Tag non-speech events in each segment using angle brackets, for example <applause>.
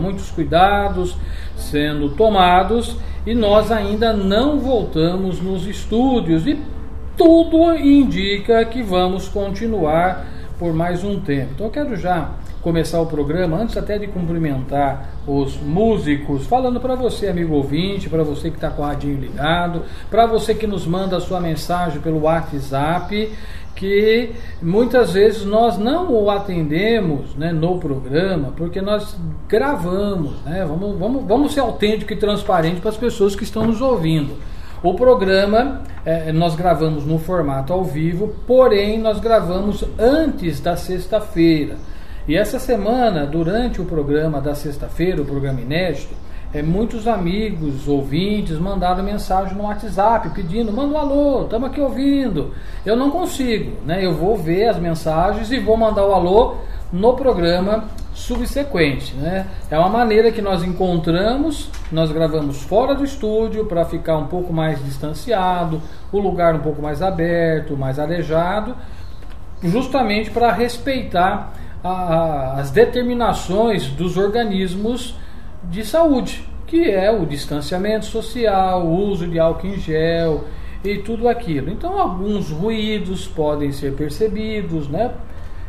muitos cuidados sendo tomados e nós ainda não voltamos nos estúdios e tudo indica que vamos continuar por mais um tempo. Então eu quero já começar o programa, antes até de cumprimentar os músicos, falando para você, amigo ouvinte, para você que está com o radinho ligado, para você que nos manda a sua mensagem pelo WhatsApp, que muitas vezes nós não o atendemos né, no programa, porque nós gravamos, né? vamos, vamos, vamos ser autêntico e transparente para as pessoas que estão nos ouvindo. O programa é, nós gravamos no formato ao vivo, porém nós gravamos antes da sexta-feira. E essa semana, durante o programa da sexta-feira, o programa inédito, é, muitos amigos, ouvintes mandaram mensagem no WhatsApp pedindo: manda um alô, estamos aqui ouvindo. Eu não consigo, né? Eu vou ver as mensagens e vou mandar o alô no programa subsequente, né? É uma maneira que nós encontramos, nós gravamos fora do estúdio para ficar um pouco mais distanciado, o lugar um pouco mais aberto, mais arejado, justamente para respeitar a, as determinações dos organismos de saúde, que é o distanciamento social, o uso de álcool em gel e tudo aquilo. Então, alguns ruídos podem ser percebidos, né?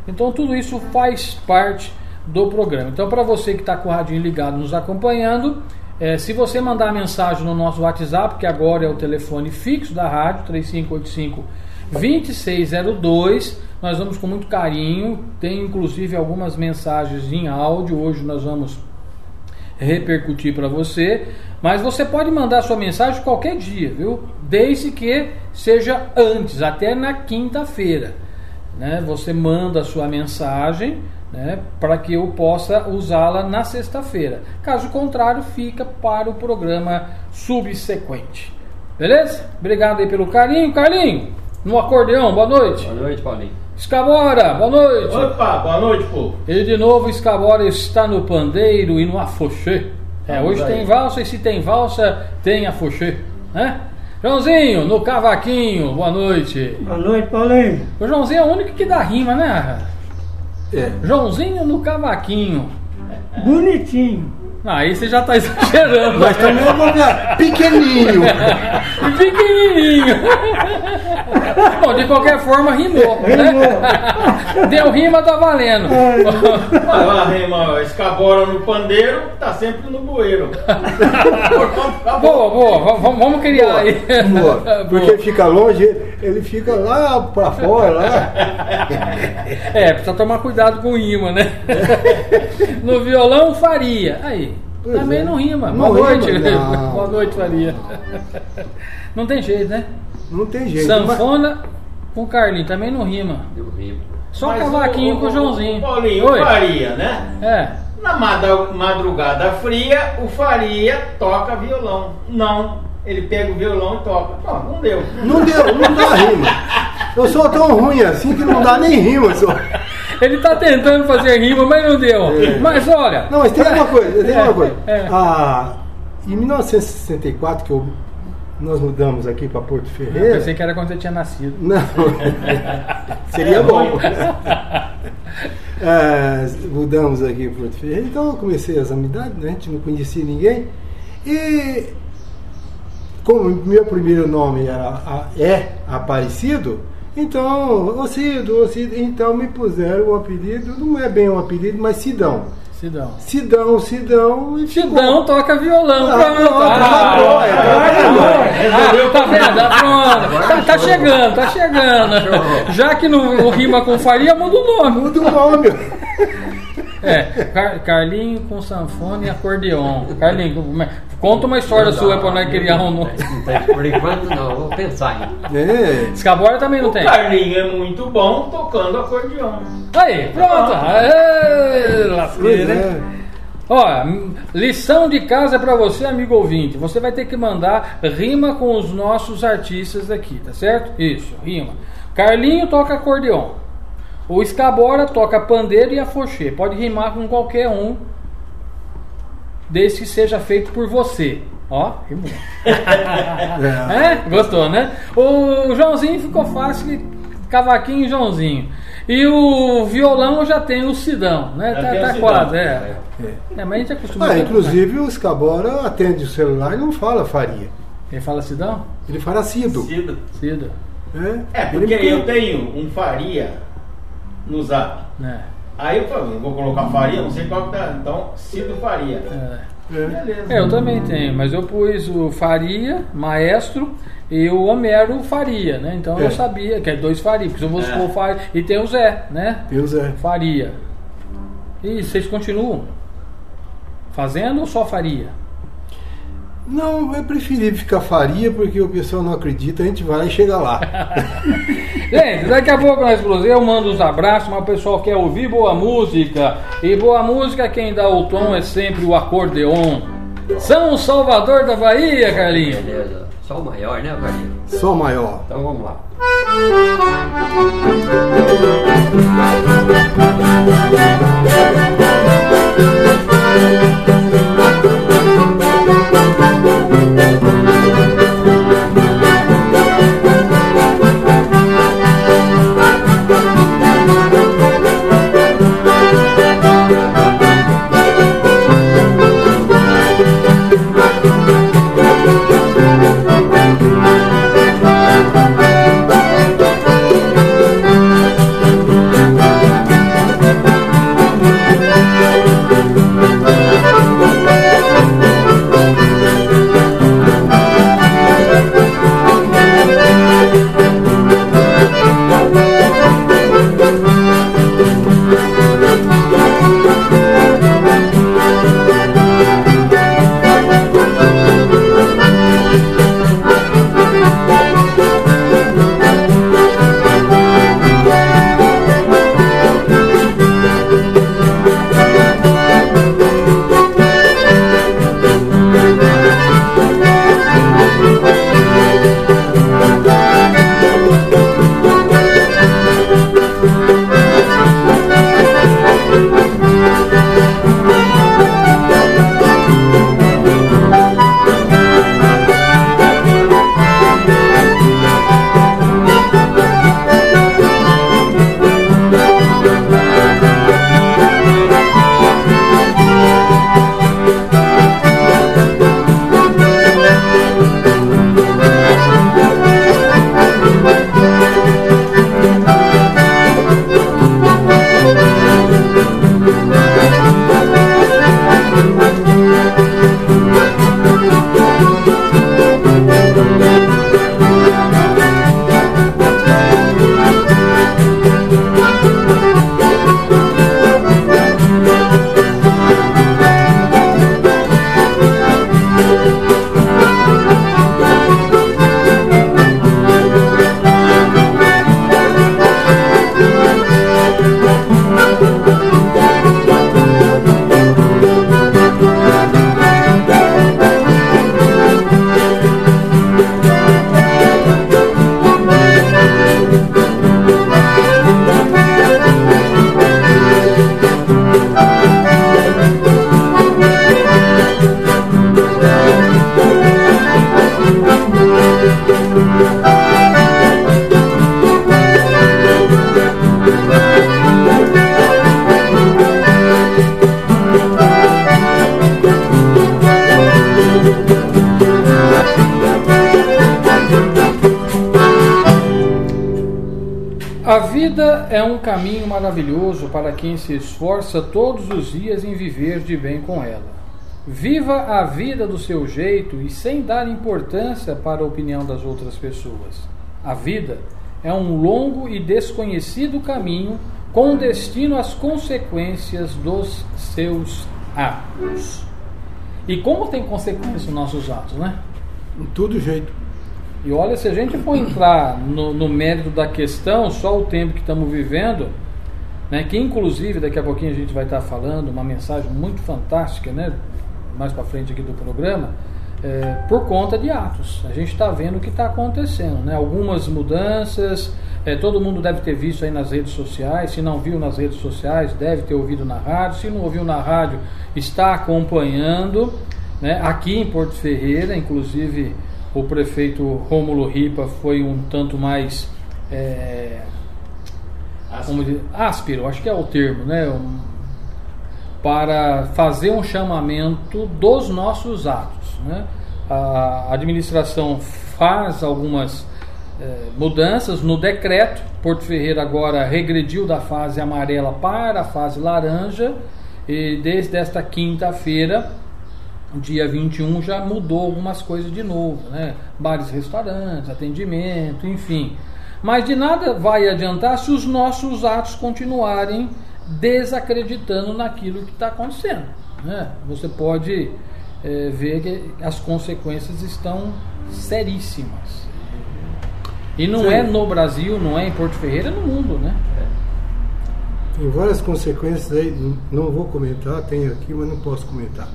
Então, tudo isso faz parte do programa. Então, para você que está com o radinho ligado nos acompanhando, é, se você mandar mensagem no nosso WhatsApp, que agora é o telefone fixo da rádio, 3585 2602, nós vamos com muito carinho. Tem inclusive algumas mensagens em áudio. Hoje nós vamos repercutir para você. Mas você pode mandar sua mensagem qualquer dia, viu? Desde que seja antes, até na quinta-feira. Né? Você manda a sua mensagem né, para que eu possa usá-la na sexta-feira. Caso contrário, fica para o programa subsequente. Beleza? Obrigado aí pelo carinho. Carlinho, no acordeão, boa noite. Boa noite, Paulinho. Escabora, boa noite. Opa, boa noite, povo. E de novo, Escabora está no pandeiro e no afoxê. É, hoje tem valsa e se tem valsa, tem afoxê, né? Joãozinho, no cavaquinho, boa noite. Boa noite, Paulinho. O Joãozinho é o único que dá rima, né? É. Joãozinho no cavaquinho. Bonitinho. Aí você já tá <laughs> exagerando. Mas também eu vou ver pequenininho. <laughs> Pequenininho. Bom, de qualquer forma, rimou. Né? <laughs> Deu rima, tá valendo. Vai lá, rima, escabora no pandeiro, tá sempre no bueiro. Boa, boa. Vamos, vamos criar aí. Boa. Porque fica longe, ele fica lá pra fora. Lá. É, precisa tomar cuidado com rima, né? No violão, faria. Aí. Pois Também é. não rima. Não Boa noite. rima, não. <laughs> Boa noite, faria. Não tem jeito, né? Não tem jeito. mas- Sanfona com Carlinho também não rima. Eu rimo. Só Mas cavaquinho o- com o o- Joãozinho. o Paulinho, Oi. o Faria, né? É. Na madrugada fria, o Faria toca violão. Não, ele pega o violão e toca. Não, não deu. Não deu, não dá rima. <laughs> Eu sou tão ruim assim que não dá nem rima. Só. Ele tá tentando fazer rima, mas não deu. É. Mas olha. Não, mas tem uma coisa, tem É, uma coisa. é. Ah, em 1964, que eu- nós mudamos aqui para Porto Eu Ferreira. pensei que era quando você tinha nascido. Não. <laughs> Seria bom. <laughs> É, mudamos aqui para Porto Ferreira, então eu comecei as amizades, né? A gente não conhecia ninguém. E como meu primeiro nome era, é Aparecido, então, ô Cido, ô Cido, então me puseram o apelido, não é bem um apelido, mas Sidão. Sidão. Sidão, Sidão e ficou. Sidão toca violão. Ah, pronto. pronto, acabou, é, acabou. Ah, tá vendo? Ah, pronto. Tá, tá chegando, tá chegando. Já que não rima com faria, muda o nome. Muda o nome. É, Car- Carlinho com sanfone e acordeon. Carlinho, é- conta uma história sua pra nós criar um nome. Não tem, por enquanto não, eu vou pensar ainda. É. Escabora também não O tem. Carlinho é muito bom tocando acordeão. Aí, pronto. Lasqueira, hein? é. Ó, m- lição de casa pra você, amigo ouvinte. Você vai ter que mandar rima com os nossos artistas aqui, tá certo? Isso, rima. Carlinho toca acordeon. O Escabora toca pandeiro e afoxê. Pode rimar com qualquer um, desde que seja feito por você. Ó, que bom. <laughs> é, gostou, né? O Joãozinho ficou fácil, cavaquinho e Joãozinho. E o violão já tem o Sidão, né? Já Tá, tá Sidão. quase, é. É. É, mas a gente acostuma. Ah, inclusive o Escabora atende o celular e não fala Faria. Quem fala Sidão? Ele fala Cido. Cido. Cida. É, Ele porque eu tenho um faria no zap. Né? Aí eu falei, vou colocar faria, não sei qual que tá. Então, Cido Faria. É. É. Beleza. É, eu também tenho, mas eu pus o Faria, Maestro, e o Homero Faria, né? Então É. eu sabia que é dois Faria, porque se eu vou É. supor Faria. E tem o Zé, né? Tem o Zé. Faria. E vocês continuam fazendo ou só Faria? Não, é preferível ficar Faria porque o pessoal não acredita, a gente vai e chega lá. <laughs> Gente, daqui a pouco nós explosão, eu mando os abraços, mas o pessoal quer ouvir boa música. E boa música, quem dá o tom é sempre o acordeon. São Salvador da Bahia, Carlinhos. Beleza. Só o maior, né, Varinho? Só maior. Então vamos lá. A <laughs> Thank you. Para quem se esforça todos os dias em viver de bem com ela. Viva a vida do seu jeito e sem dar importância para a opinião das outras pessoas. A vida é um longo e desconhecido caminho com destino às consequências dos seus atos. E como tem consequência os nossos atos, né? Em todo jeito. E olha, se a gente for entrar no, no mérito da questão, só o tempo que estamos vivendo, né, que inclusive daqui a pouquinho a gente vai estar falando uma mensagem muito fantástica, né, mais para frente aqui do programa, é, por conta de atos. A gente está vendo o que está acontecendo, né, algumas mudanças, é, todo mundo deve ter visto aí nas redes sociais, se não viu nas redes sociais, deve ter ouvido na rádio, se não ouviu na rádio, está acompanhando. Né? Aqui em Porto Ferreira, inclusive, o prefeito Rômulo Ripa foi um tanto mais. É, como dizer, áspero, acho que é o termo, né? Um, para fazer um chamamento dos nossos atos. Né? A administração faz algumas eh, mudanças no decreto. Porto Ferreira agora regrediu da fase amarela para a fase laranja e desde esta quinta-feira, dia 21, já mudou algumas coisas de novo, né? Bares, restaurantes, atendimento, enfim. Mas de nada vai adiantar se os nossos atos continuarem desacreditando naquilo que está acontecendo. Né? Você pode é, ver que as consequências estão seríssimas. E não Sim. é no Brasil, não é em Porto Ferreira, é no mundo, né? Tem várias consequências aí, não vou comentar, tenho aqui, mas não posso comentar.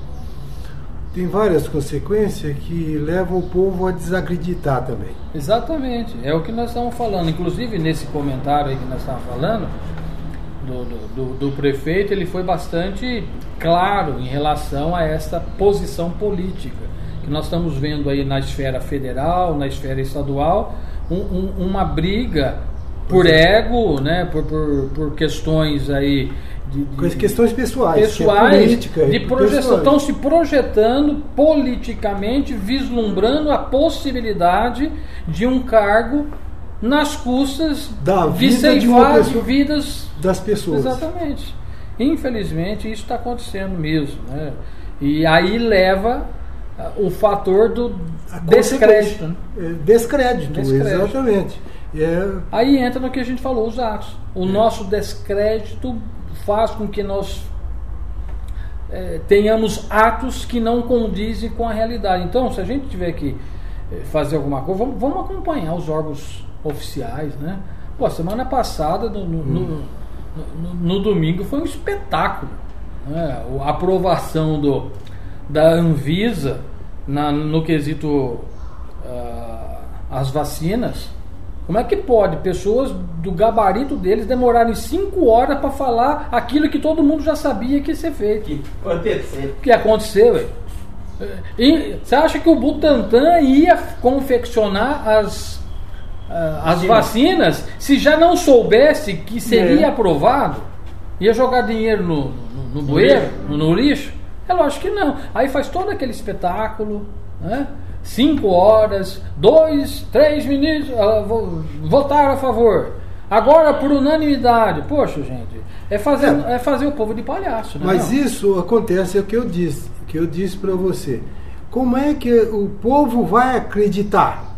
Tem várias consequências que levam o povo a desacreditar também. Exatamente, é o que nós estamos falando. Inclusive, nesse comentário aí que nós estamos falando, do, do, do, prefeito, ele foi bastante claro em relação a essa posição política que nós estamos vendo aí na esfera federal, na esfera estadual, um, um, uma briga por é. ego, né, por, por, por questões aí de, de, questões pessoais, pessoais é política, de projeção, estão se projetando politicamente, vislumbrando a possibilidade de um cargo nas custas da vida de, uma pessoa, vidas das pessoas. Exatamente. Infelizmente isso está acontecendo mesmo, né? E aí leva ah, o fator do descrédito. Né? É, descrédito, descrédito, exatamente. É... Aí entra no que a gente falou, os atos. O é. nosso descrédito faz com que nós é, tenhamos atos que não condizem com a realidade. Então, se a gente tiver que é, fazer alguma coisa, vamos, vamos acompanhar os órgãos oficiais, né? Pô, semana passada, no, no, hum. no, no domingo, foi um espetáculo. Né? A aprovação do, da Anvisa na, no quesito uh, as vacinas. Como é que pode pessoas do gabarito deles demorarem cinco horas para falar aquilo que todo mundo já sabia que ia ser feito? Que aconteceu. Que aconteceu, E, você acha que o Butantan ia confeccionar as uh, as vacinas, se já não soubesse que seria é. aprovado, ia jogar dinheiro no, no, no bueiro, no, no, lixo? É lógico que não. Aí faz todo aquele espetáculo, né? Cinco horas, dois, três ministros uh, votaram a favor. Agora por unanimidade. Poxa, gente, é fazer, é. é fazer o povo de palhaço. Né, Mas não? isso acontece, é o que eu disse, que eu disse para você. Como é que o povo vai acreditar?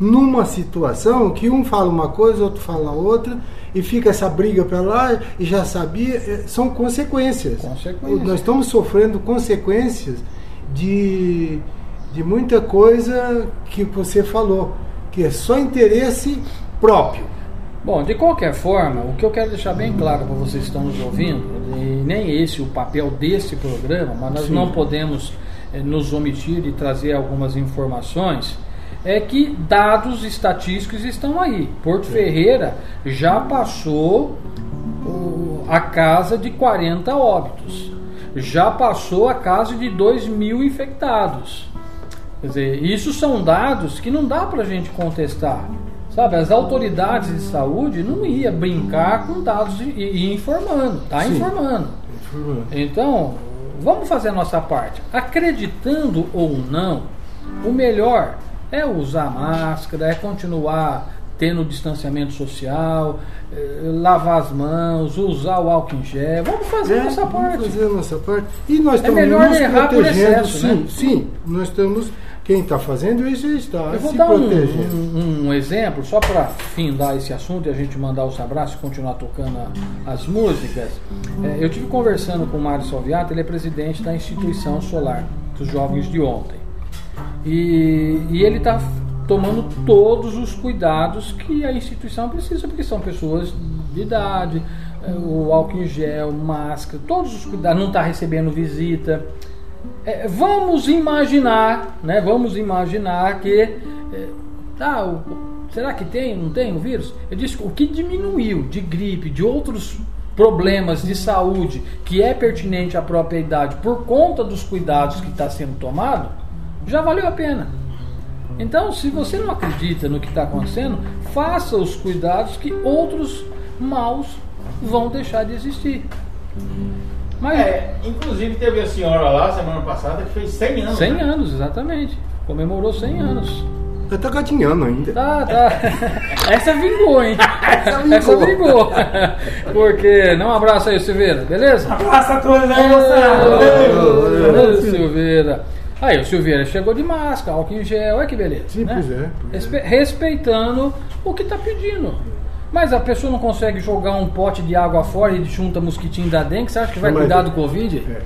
numa situação que um fala uma coisa, outro fala outra, e fica essa briga para lá e já sabia, é, são consequências. consequências. Nós estamos sofrendo consequências de, de muita coisa que você falou, que é só interesse próprio. Bom, de qualquer forma, o que eu quero deixar bem claro para vocês que estão nos ouvindo, e nem esse o papel desse programa, mas nós Sim. não podemos eh, nos omitir de trazer algumas informações é que dados estatísticos estão aí. Porto Ferreira já passou a casa de 40 óbitos, já passou a casa de 2 mil infectados. Quer dizer, isso são dados que não dá para a gente contestar. Sabe, as autoridades de saúde não iam brincar com dados e, e informando, tá Sim. informando. Então, vamos fazer a nossa parte. Acreditando ou não, o melhor é usar máscara, é continuar tendo distanciamento social, é, lavar as mãos, usar o álcool em gel. Vamos fazer é, a nossa parte. Vamos fazer a nossa parte. E nós é estamos melhor errar protegendo. Excesso, sim, né? sim. Nós estamos. Quem está fazendo isso está Eu vou dar um, um, um, exemplo, só para findar esse assunto e a gente mandar os abraços e continuar tocando a, as músicas. É, eu tive conversando com o Mário Salviato, ele é presidente da instituição solar dos jovens de ontem. E, e ele está tomando todos os cuidados que a instituição precisa, porque são pessoas de idade, é, o álcool em gel, máscara, todos os cuidados, não está recebendo visita. É, vamos imaginar, né? Vamos imaginar que é, tá, o, será que tem, não tem o vírus? Eu disse o que diminuiu de gripe, de outros problemas de saúde que é pertinente à própria idade por conta dos cuidados que está sendo tomado, já valeu a pena. Então, se você não acredita no que está acontecendo, faça os cuidados que outros maus vão deixar de existir. Mas É, inclusive teve a senhora lá semana passada que fez 100 anos. 100 né? anos, exatamente. Comemorou 100 anos. Eu tô gatinhando ainda. Tá, tá. <laughs> Essa vingou, hein? Essa vingou. Essa vingou. <laughs> Porque. Não, um abraço aí, Silveira, beleza? Abraço a todos aí, moçada. Silveira. Aí, o Silveira chegou de máscara, álcool em gel, olha que beleza. Sim, né? pois é, pois é. Respe- Respeitando o que está pedindo. Mas a pessoa não consegue jogar um pote de água fora e junta mosquitinho da dengue, você acha que vai mas- cuidar do Covid? É.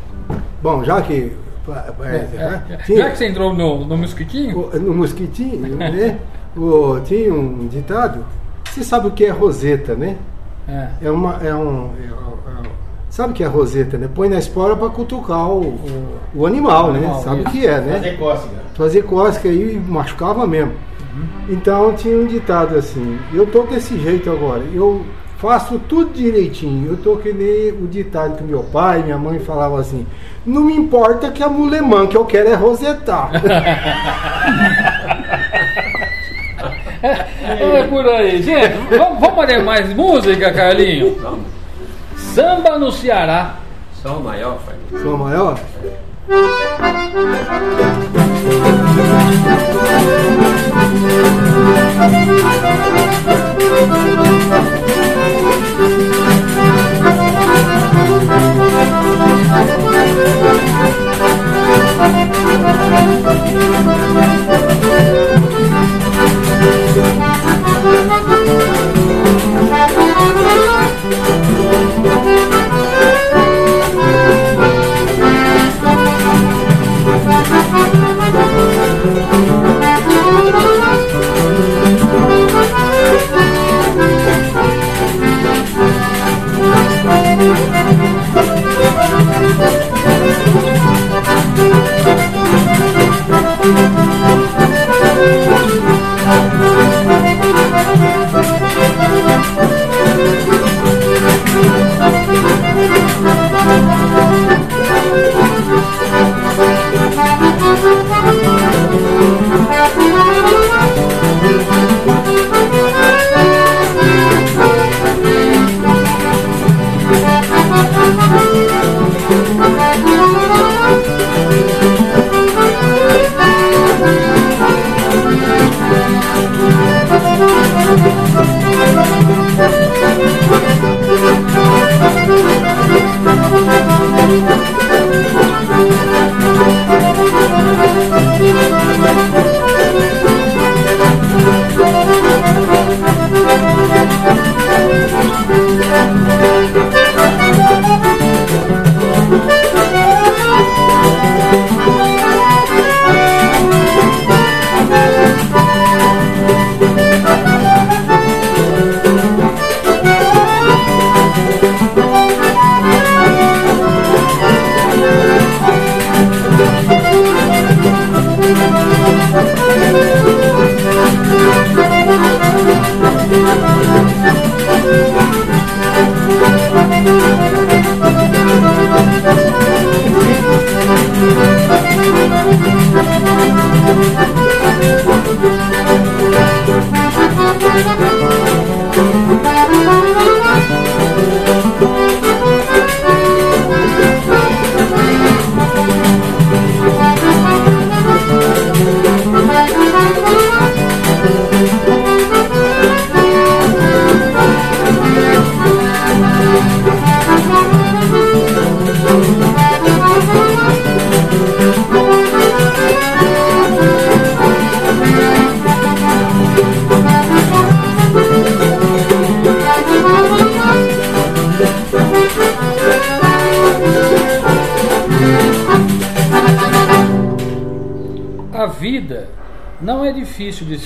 Bom, já que. é, É, né, é. tinha- Já que você entrou no, no mosquitinho, o- no mosquitinho, né? o- tinha um ditado. Você sabe o que é roseta, né? é, É uma. É um, é- é- sabe o que é roseta, né? Põe na espora para cutucar o, o, o animal, né? Animal, sabe o que é, né? Fazer cócega. fazer cócega e machucava mesmo. Então tinha um ditado assim, eu tô desse jeito agora, eu faço tudo direitinho, eu tô que nem o ditado que meu pai, minha mãe falavam assim, não me importa que a mulemã que eu quero é rosetar. <laughs> é por aí. Gente, vamos, vamos fazer mais música, Carlinho? Samba no Ceará. Só o maior, pai. Sou maior? A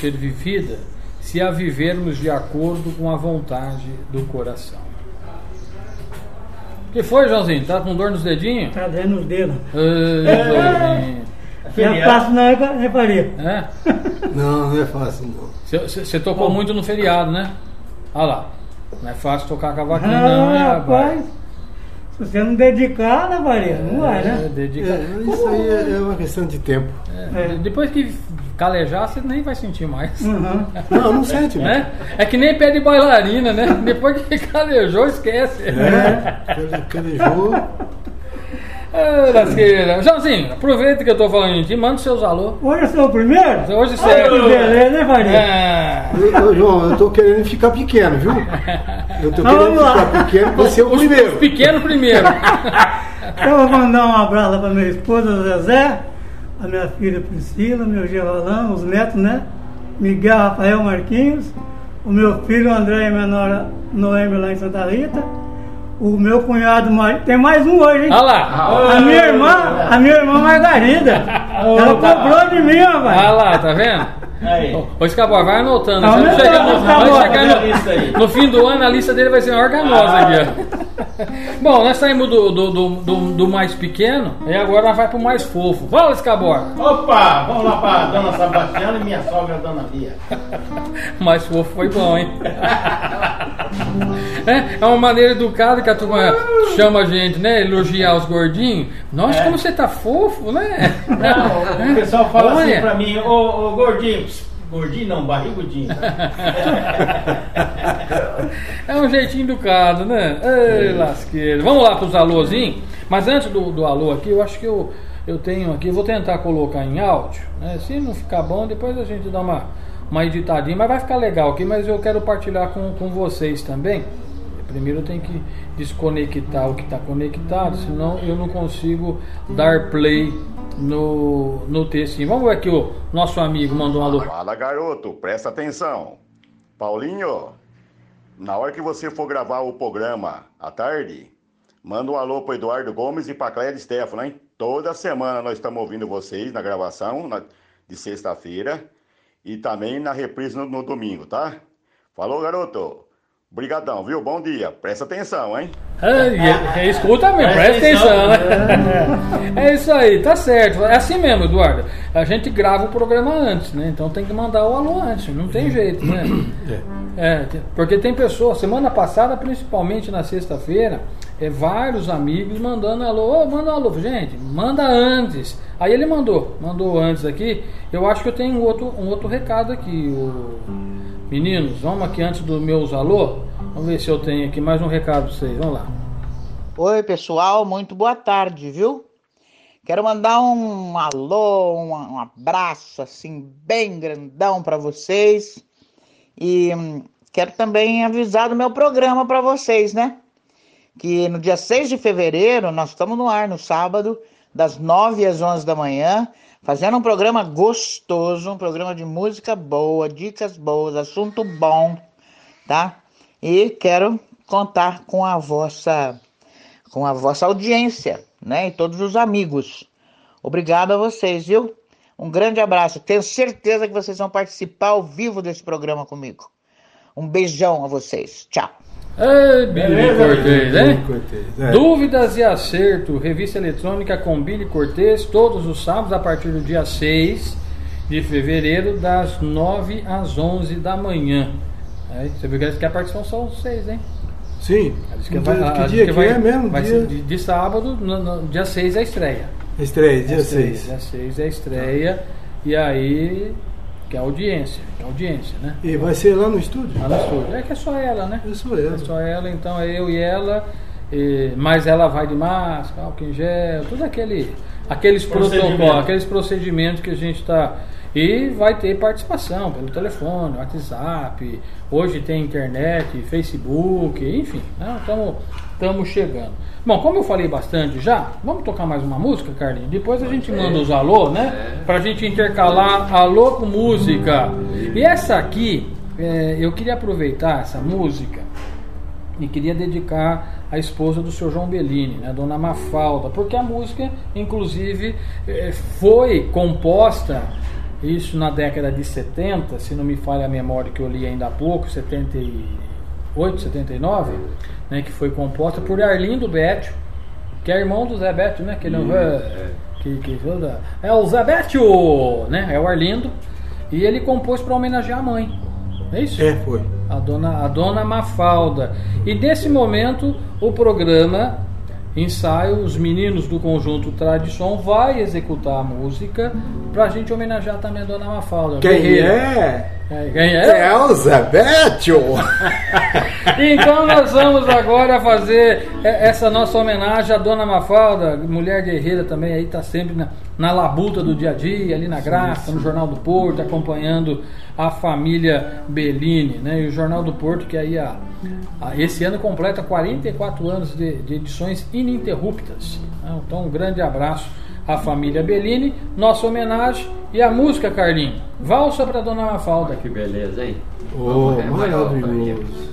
ser vivida se a vivermos de acordo com a vontade do coração. O que foi, Joãozinho? Tá com dor nos dedinhos? Tá dando os dedos. Ai, Joãozinho. Já Feriado. passo na reparia. É? Não, não é fácil não. Você tocou muito no feriado, né? Olha lá. Não é fácil tocar cavaquinho, não, Ah, rapaz? rapaz, se você não dedicar, né, Faria? Não vai, É, né? dedica- É, isso aí é é uma questão de tempo. É, É. Depois que calejar, você nem vai sentir mais. Uhum. <laughs> Não, não sente, né? É que nem pé de bailarina, né? <laughs> Depois que calejou, esquece. É, calejou. Ah, lasqueira. Joãozinho, aproveita que eu tô falando de ti, manda os seus alô. Hoje eu sou o primeiro? Hoje Olha sério. que beleza, né, Faria? É. João, eu tô querendo ficar pequeno, viu? Eu tô Então, querendo lá. ficar pequeno pra ser o Os, primeiro. os pequenos primeiro. <laughs> Então eu vou mandar um abraço para minha esposa Zezé, a minha filha Priscila, meu Geralão, os netos, né? Miguel Rafael Marquinhos, o meu filho André e minha nora Noemi lá em Santa Rita, o meu cunhado Mar... tem mais um hoje, hein? Olha lá. A minha irmã, a minha irmã Margarida. <laughs> Ela comprou de mim, Olha rapaz. lá, tá vendo? Aí. Ô, Escabor, vai anotando. Tá chegar, no, quando chegar no, no fim do ano, a lista dele vai ser maior que a nossa aqui, ó. Bom, nós saímos do, do, do, do, mais pequeno e agora nós vai pro mais fofo. Fala, Escabor. Opa, vamos lá pra dona Sebastiana e minha sogra, dona Lia. <laughs> Mais fofo foi bom, hein? É, é uma maneira educada que a turma chama a gente, né? Elogiar os gordinhos. Nossa, É. como você tá fofo, né? Não, o pessoal fala assim Olha. pra mim, ô, ô gordinho, gordinho não, barrigudinho. <laughs> É um jeitinho educado, né? Ei, lasqueiro. Vamos lá pros alôzinhos. Mas antes do, do alô aqui, eu acho que eu, eu tenho aqui, eu vou tentar colocar em áudio. Né? Se não ficar bom, depois a gente dá uma, uma editadinha. Mas vai ficar legal aqui, mas eu quero partilhar com, com vocês também. Primeiro eu tenho que desconectar o que está conectado, senão eu não consigo dar play no, no textinho. Vamos ver aqui o nosso amigo mandou um alô. Fala garoto, presta atenção. Paulinho, na hora que você for gravar o programa à tarde, manda um alô pro Eduardo Gomes e pra Cléia Stefano, hein? Toda semana nós estamos ouvindo vocês na gravação na- de sexta-feira e também na reprise no, no domingo, tá? Falou, garoto. Obrigadão, viu? Bom dia. Presta atenção, hein? É, é, escuta mesmo, presta Presta atenção, né? É isso aí, tá certo. É assim mesmo, Eduardo. A gente grava o programa antes, né? Então tem que mandar o alô antes, não tem jeito, né? É, tem- porque tem pessoas, semana passada, principalmente na sexta-feira, é, vários amigos mandando alô, ô, manda um alô, gente, manda antes. Aí ele mandou, mandou antes aqui. Eu acho que eu tenho um outro, um outro recado aqui. O... Meninos, vamos aqui antes dos meus alô. Vamos ver se eu tenho aqui mais um recado pra vocês. Vamos lá. Oi, pessoal, muito boa tarde, viu? Quero mandar um alô, um, um abraço assim bem grandão para vocês e hum, quero também avisar do meu programa para vocês, né? Que no dia 6 de fevereiro nós estamos no ar no sábado, das 9 às 11 da manhã, fazendo um programa gostoso, um programa de música boa, dicas boas, assunto bom, tá? E quero contar com a vossa com a vossa audiência, né? E todos os amigos. Obrigado a vocês, viu? Um grande abraço. Tenho certeza que vocês vão participar ao vivo desse programa comigo. Um beijão a vocês. Tchau. Ei, Billy Beleza, Cortez, hein? Cortez, é. Dúvidas e acerto, revista eletrônica com Billy Cortez, todos os sábados a partir do dia 6 de fevereiro, das 9 às 11 da manhã. Aí, você viu que eles querem participar só os seis, hein? Sim. Que, vai- dia- que a- dia que que vai- é mesmo? Vai dia... ser de, de sábado, no, no- dia 6 é a estreia. Estreia, dia Dia seis, 6. Dia 6 é a estreia. E aí, que é a audiência, que é a audiência, né? E vai ser lá no estúdio? Lá no estúdio. É que é só ela, né? Eu sou ela. É só ela, então é eu e ela. e- mas ela vai de máscara, álcool em gel, tudo aquele, aqueles protocolos, aqueles procedimentos que a gente está. E vai ter participação pelo telefone, WhatsApp, hoje tem internet, Facebook, enfim, estamos chegando. Bom, como eu falei bastante já, vamos tocar mais uma música, Carlinhos? Depois a gente manda os alô, né? Pra gente intercalar alô com música. E essa aqui, é, eu queria aproveitar essa música e queria dedicar à esposa do seu João Bellini, né, Dona Mafalda, porque a música, inclusive, eh, foi composta, isso na década de 70, se não me falha a memória que eu li ainda há pouco, 78, 79, né, que foi composta por Arlindo Bétio, que é irmão do Zé Bétio, né? Que ele não é, que, que toda- é o Zé Bétio, né? É o Arlindo. E ele compôs para homenagear a mãe. É isso? É, foi. A dona, a dona Mafalda. E nesse momento, o programa ensaio, os meninos do conjunto Tradição vai executar a música pra gente homenagear também a dona Mafalda. Quem é? É? Elza Betio! Então nós vamos agora fazer essa nossa homenagem à Dona Mafalda, mulher guerreira também, aí está sempre na, na labuta do dia a dia, ali na Graça, no Jornal do Porto, acompanhando a família Bellini, né? E o Jornal do Porto, que aí a, a- esse ano completa 44 anos de, de edições ininterruptas. Então um grande abraço à família Bellini, nossa homenagem e a música, Carlinhos. Valsa para Dona Mafalda. Que beleza, hein? Oh, maravilhoso.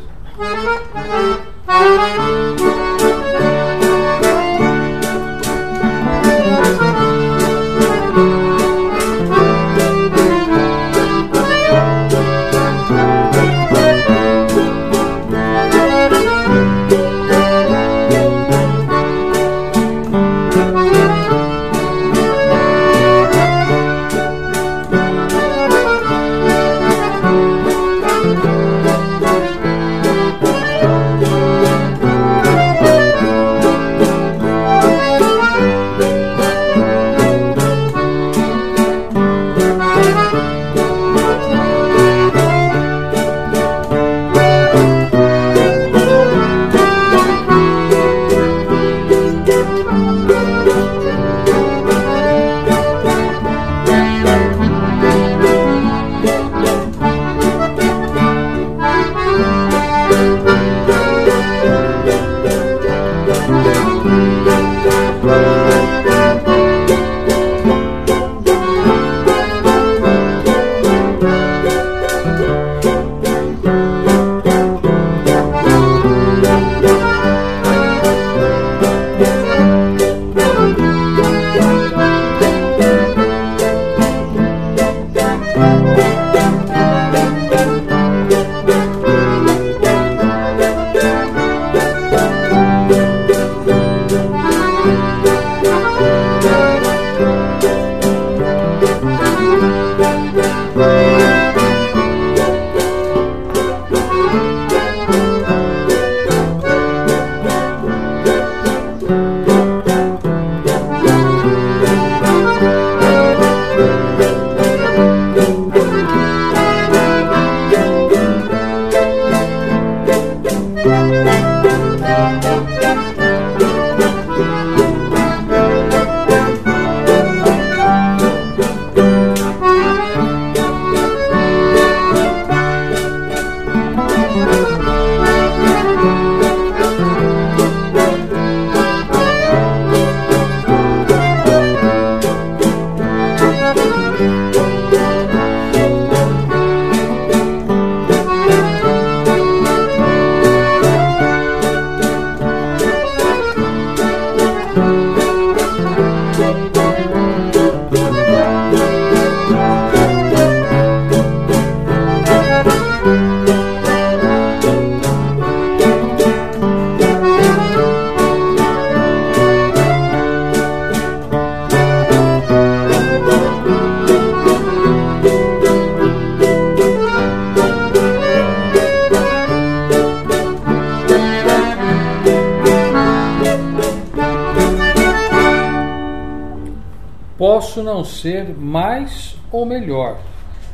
Ou melhor,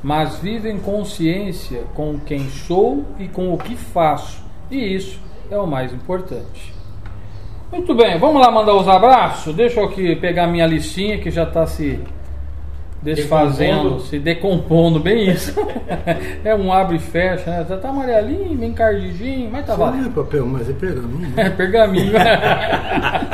mas vivo em consciência com quem sou e com o que faço, e isso é o mais importante. Muito bem, vamos lá mandar os abraços? Deixa eu aqui pegar minha listinha que já está se desfazendo, Decompondo. se decompondo, bem isso. <laughs> é um abre e fecha, né? Já tá amarelinho, bem encardidinho, mas tá Não valendo. é papel, mas é pergaminho. É, pergaminho. <laughs>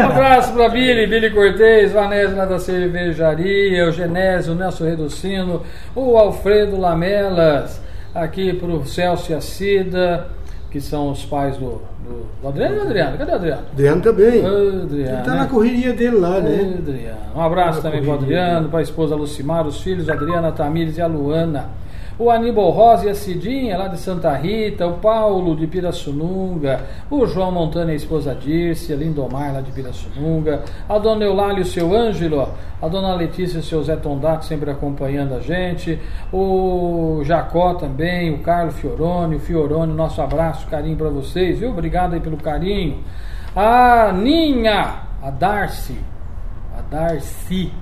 um abraço para Billy, Billy Cortez, Vanessa da cervejaria, o Genésio, o Nelson Reducino, o Alfredo Lamelas, aqui para o Celso e a Cida, que são os pais do, do, do Adriano e do Adriano. Cadê o Adriano? Adriano também. Ô, Adriano. Ele tá né? na correria dele lá, né? Adriano. Um abraço Na também para o Adriano, para a esposa Lucimar, os filhos Adriana, Tamires e a Luana. O Aníbal Rosa e a Cidinha lá de Santa Rita, o Paulo de Pirassununga, o João Montana e a esposa Dirce, a Lindomar lá de Pirassununga, a dona Eulália e o seu Ângelo, a dona Letícia e o seu Zé Tondato sempre acompanhando a gente, o Jacó também, o Carlos Fioroni, o Fioroni, nosso abraço, carinho para vocês, viu? Obrigado aí pelo carinho. A Ninha, a Darcy, a Darcy,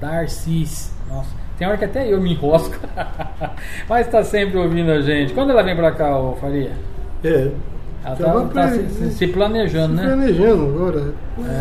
Darcis, nossa, tem hora que até eu me enrosco, <laughs> mas está sempre ouvindo a gente. Quando ela vem para cá, ô Faria? É. Ela Tava tá, se, se- planejando, Se né? planejando agora.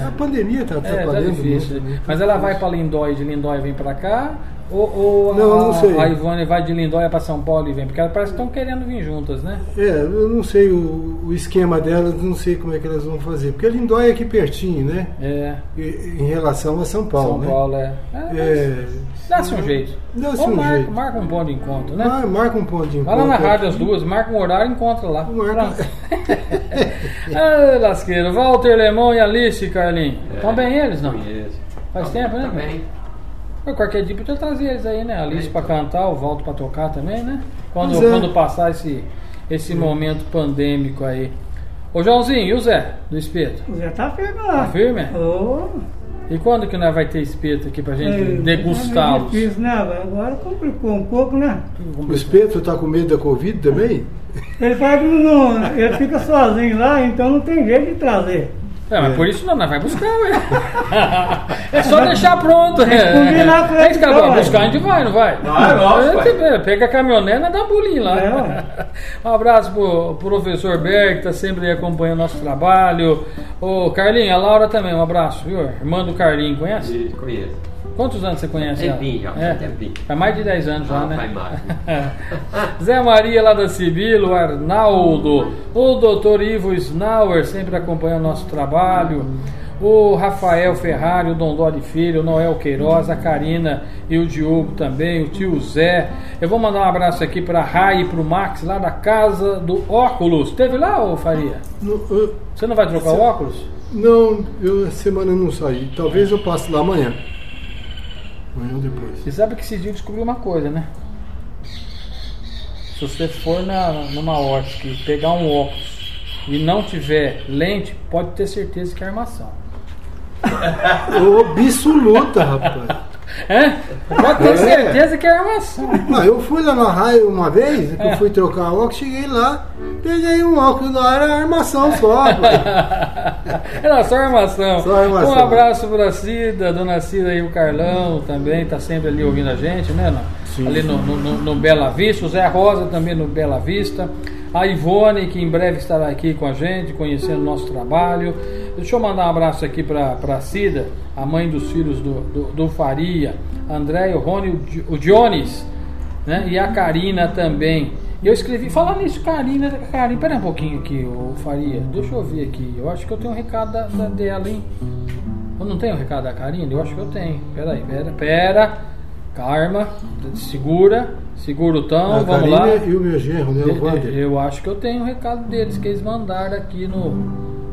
A pandemia está É, tá atrapalhando difícil. muito. né? Mas ela vai para Lindóia, de Lindóia vem para cá? Ou, ou Não, a, não sei. a Ivone vai de Lindóia para São Paulo e vem? Porque elas parece que estão querendo vir juntas, né? É, eu não sei o, o esquema delas, não sei como é que elas vão fazer. Porque Lindóia é aqui pertinho, né? É, E- Em relação a São Paulo, São né? Paulo é. é, É, Dá-se um jeito. Dá-se um marca, jeito. marca um ponto de encontro, né? mar- marca um ponto de Vai encontro. lá na rádio aqui. as duas, marca um horário e encontra lá. Marca. <laughs> Ah, lasqueiro. Walter Lemão e Alice, Carlinhos. Estão bem eles, não? Conheço. Faz tempo, né? Tá Qualquer dia podia trazer eles aí, né? Alice pra cantar, o Walter pra tocar também, né? Quando, é. quando passar esse, esse momento pandêmico aí. Ô Joãozinho, e o Zé, do espeto? O Zé tá firme lá. Tá firme? Ô, E quando que nós vai ter espeto aqui pra gente é, É degustá-los? difícil, né? Agora complicou um pouco, né? O espeto está com medo da Covid também? Ele fala que não, ele fica sozinho lá, então não tem jeito de trazer. É, mas É. por isso não, nós vai buscar, ué. <laughs> é só deixar pronto. É, combinar com é, ele isso que então, buscar a gente vai, não vai? Vai, lógico, É. Pega a caminhonete e dá um pulinho lá. É, <laughs> um abraço pro professor Berg, que tá sempre aí acompanhando nosso trabalho. Ô, Carlinho, a Laura também, um abraço, viu? Irmã do Carlinho, conhece? Conheço. Quantos anos você conhece ela? Tempinho já, É? tempinho. Faz mais de 10 anos já, Ah, né? faz mais. <laughs> Zé Maria lá da o Arnaldo, o doutor Ivo Snauer, sempre acompanhando nosso trabalho, o Rafael Ferrari, o Dom Dori Filho, o Noel Queiroz, a Karina e o Diogo também, o tio Zé. Eu vou mandar um abraço aqui para a Rai e para o Max, lá da Casa do Óculos. Teve lá, ô Faria? Não, eu- Você não vai trocar o óculos? não, eu essa semana eu não saí. Talvez eu passe lá amanhã. Amanhã ou depois. Você sabe que esse dia eu descobri uma coisa, né? Se você for na, numa ótica e pegar um óculos e não tiver lente, pode ter certeza que é armação. <laughs> Absoluta, rapaz. É? Pode ter É. certeza que é armação. Não, eu fui lá na raia uma vez, que É. eu fui trocar óculos, cheguei lá, peguei um óculos lá, era armação só. Era <laughs> só armação. Só armação. Um abraço pra Cida, dona Cida e o Carlão também, tá sempre ali ouvindo a gente, né? Sim. ali no, no- no- no Bela Vista, o Zé Rosa também no Bela Vista. A Ivone, que em breve estará aqui com a gente, conhecendo o nosso trabalho. Deixa eu mandar um abraço aqui pra, pra Cida, a mãe dos filhos do, do, do Faria, André, o Rony, o, Di- o Dionis, né? E a Karina também. E eu escrevi, falando nisso, Karina, Karina, pera um pouquinho aqui, o Faria, deixa eu ver aqui. Eu acho que eu tenho um recado da, da- dela, hein? Eu não tenho o recado da Karina? Eu acho que eu tenho. Pera aí, pera, pera. Calma, segura, segura o tom, a vamos lá. Karina e o meu genro, né, o Eu, Wander. eu acho que eu tenho o recado deles que eles mandaram aqui no,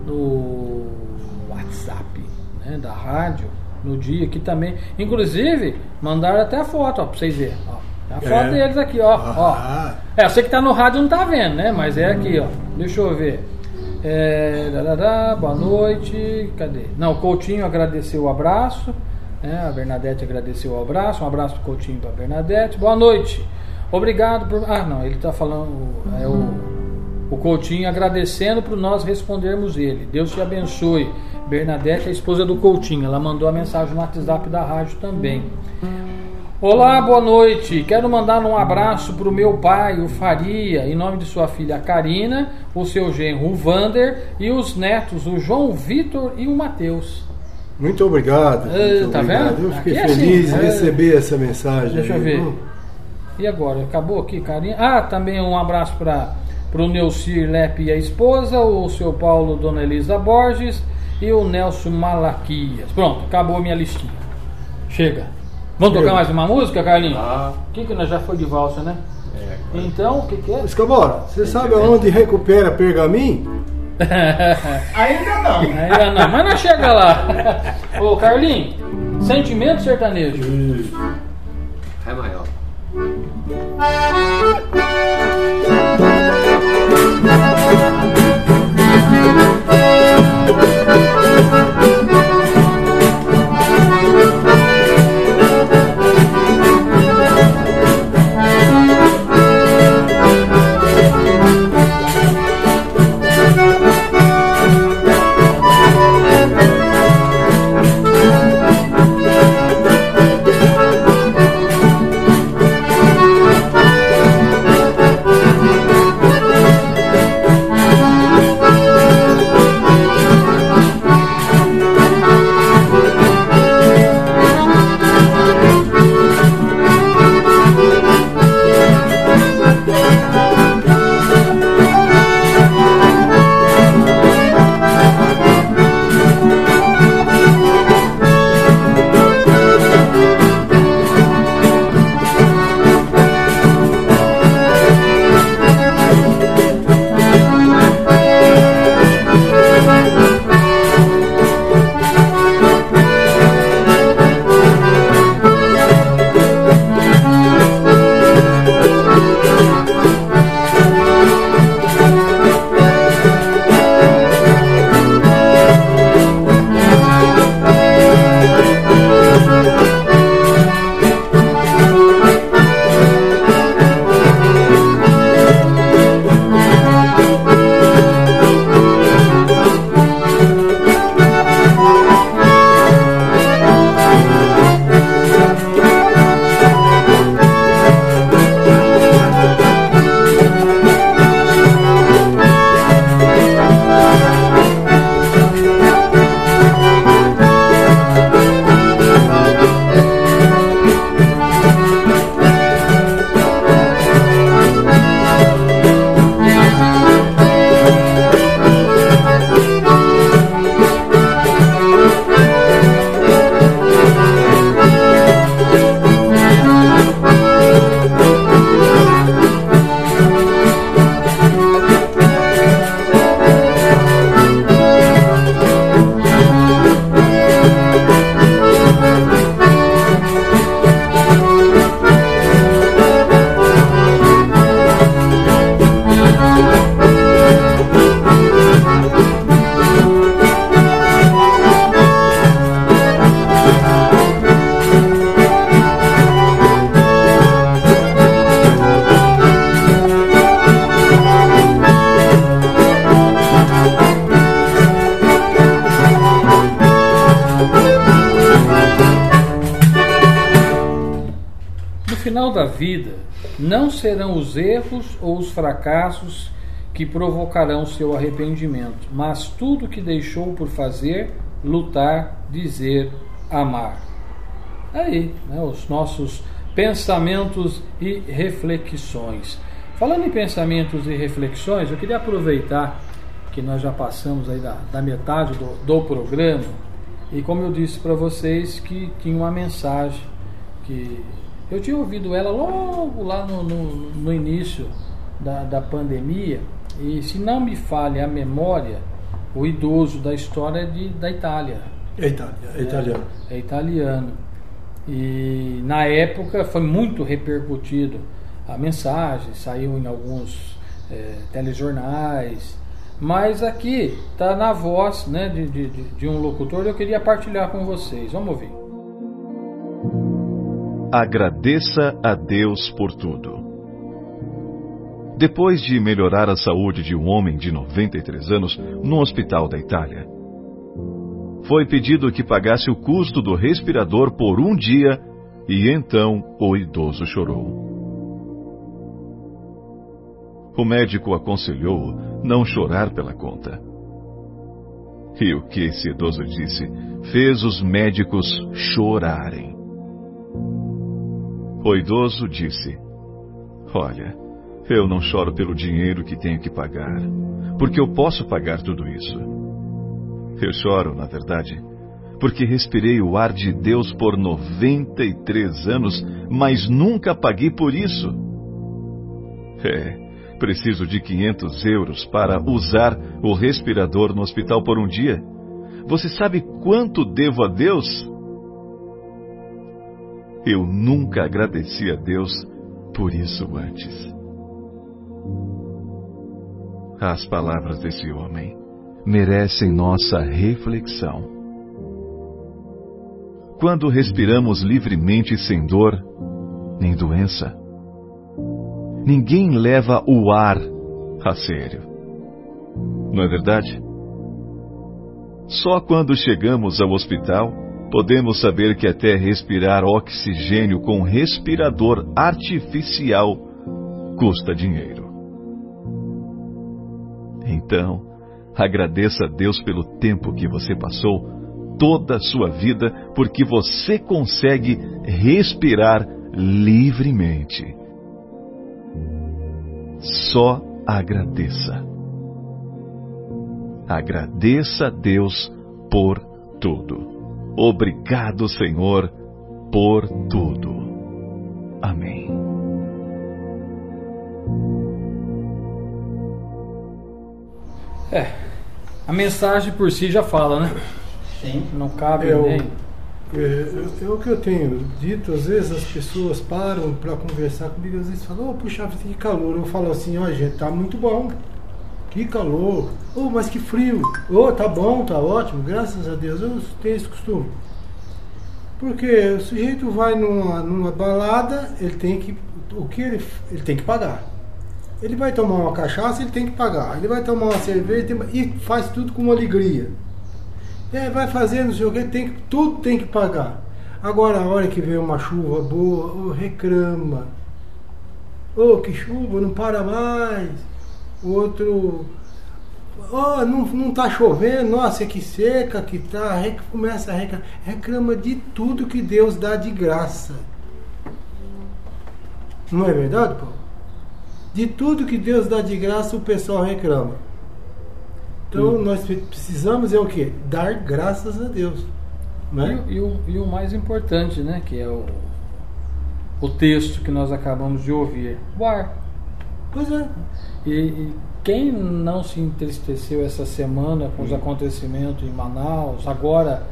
no WhatsApp né, da rádio no dia que também. Inclusive, mandaram até a foto, ó, pra vocês verem. Ó. A foto É. deles aqui, ó. Ah. ó. É, eu sei que tá no rádio não tá vendo, né? Mas é aqui, ó. Deixa eu ver. É, darará, boa noite. Cadê? Não, o Coutinho agradeceu o abraço. Né? A Bernadette agradeceu o abraço. Um abraço do Coutinho para Bernadette. Boa noite. Obrigado por. Ah, não, ele tá falando. É o, o Coutinho agradecendo por nós respondermos ele. Deus te abençoe. Bernadette é a esposa do Coutinho. Ela mandou a mensagem no WhatsApp da rádio também. Olá, boa noite. Quero mandar um abraço para o meu pai, o Faria, em nome de sua filha Karina, o seu genro o Vander e os netos, o João Vitor e o Matheus. Muito obrigado. É, muito tá obrigado. vendo? Eu fiquei Aqui é assim, feliz de é. receber essa mensagem. Deixa eu aí, ver. viu? E agora? Acabou aqui, Karina? Ah, também um abraço para o Neucir Lepe e a esposa, o seu Paulo Dona Elisa Borges e o Nelson Malaquias. Pronto, acabou a minha listinha. Chega. Vamos Chega. tocar mais uma música, Carlinhos? Ah, O que, que nós já foi de valsa, né? é. Então, o que, que é? Escabora, você sabe aonde recupera pergaminho? <laughs> Ainda não. Ainda não, mas não chega lá. Ô, Carlinhos, sentimento sertanejo. É maior. <laughs> serão os erros ou os fracassos que provocarão seu arrependimento, mas tudo que deixou por fazer, lutar, dizer, amar. Aí, né, os nossos pensamentos e reflexões. Falando em pensamentos e reflexões, eu queria aproveitar que nós já passamos aí da, da metade do, do programa e como eu disse para vocês que tinha uma mensagem que eu tinha ouvido ela logo lá no, no, no início da, da pandemia, e se não me falha a memória, o idoso da história é de, da Itália. É Itália, é italiano. É, é italiano. E na época foi muito repercutido a mensagem, saiu em alguns é, telejornais. Mas aqui está na voz né, de, de, de um locutor, eu queria partilhar com vocês. Vamos ouvir. Agradeça a Deus por tudo. Depois de melhorar a saúde de um homem de 93 anos no hospital da Itália, foi pedido que pagasse o custo do respirador por um dia e então o idoso chorou. O médico aconselhou não chorar pela conta. E o que esse idoso disse fez os médicos chorarem. O idoso disse: Olha, eu não choro pelo dinheiro que tenho que pagar, porque eu posso pagar tudo isso. Eu choro, na verdade, porque respirei o ar de Deus por 93 anos, mas nunca paguei por isso. É, preciso de 500 euros para usar o respirador no hospital por um dia. Você sabe quanto devo a Deus? Eu nunca agradeci a Deus por isso antes. As palavras desse homem merecem nossa reflexão. Quando respiramos livremente sem dor nem doença, ninguém leva o ar a sério. Não é verdade? Só quando chegamos ao hospital podemos saber que até respirar oxigênio com respirador artificial custa dinheiro. Então, agradeça a Deus pelo tempo que você passou, toda a sua vida, porque você consegue respirar livremente. Só agradeça. Agradeça a Deus por tudo. Obrigado, Senhor, por tudo. Amém. É, a mensagem por si já fala, né? Sim. Não cabe Eu- nem. É, é o que eu tenho dito, às vezes as pessoas param para conversar comigo, às vezes falam, ô puxa, vida, que calor. Eu falo assim, ó gente, tá muito bom. Que calor. Ô, mas que frio. Ô, tá bom, tá ótimo, graças a Deus. Eu tenho esse costume. Porque o sujeito vai numa, numa balada, ele tem que. O que ele, ele tem que pagar. Ele vai tomar uma cachaça, ele tem que pagar. Ele vai tomar uma cerveja tem- e faz tudo com alegria. É, vai fazer, não sei o que, tem, tudo tem que pagar. Agora, a hora que vem uma chuva boa, ô, reclama. Ô, que chuva, não para mais. O outro, ó, não, não tá chovendo, nossa, que seca que tá. Rec- Começa a reclamar. Reclama de tudo que Deus dá de graça. Não é verdade, Paulo? De tudo que Deus dá de graça, o pessoal reclama. Então nós pre- precisamos é o quê? Dar graças a Deus. Né? E, o- e o, e o mais importante, né? Que é o, o texto que nós acabamos de ouvir. O ar. Pois é. E, e quem não se entristeceu essa semana com os acontecimentos em Manaus, agora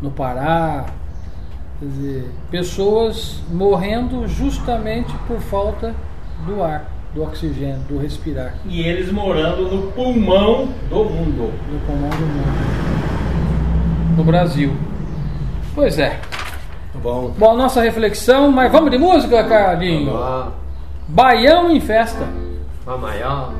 no Pará, quer dizer, pessoas morrendo justamente por falta do ar, do oxigênio, do respirar, E eles morando no pulmão do mundo. no pulmão do mundo, no Brasil. Pois é. Tá bom. Bom, nossa reflexão, mas vamos de música, Carlinho? Vamos Baião em festa. lá, maior.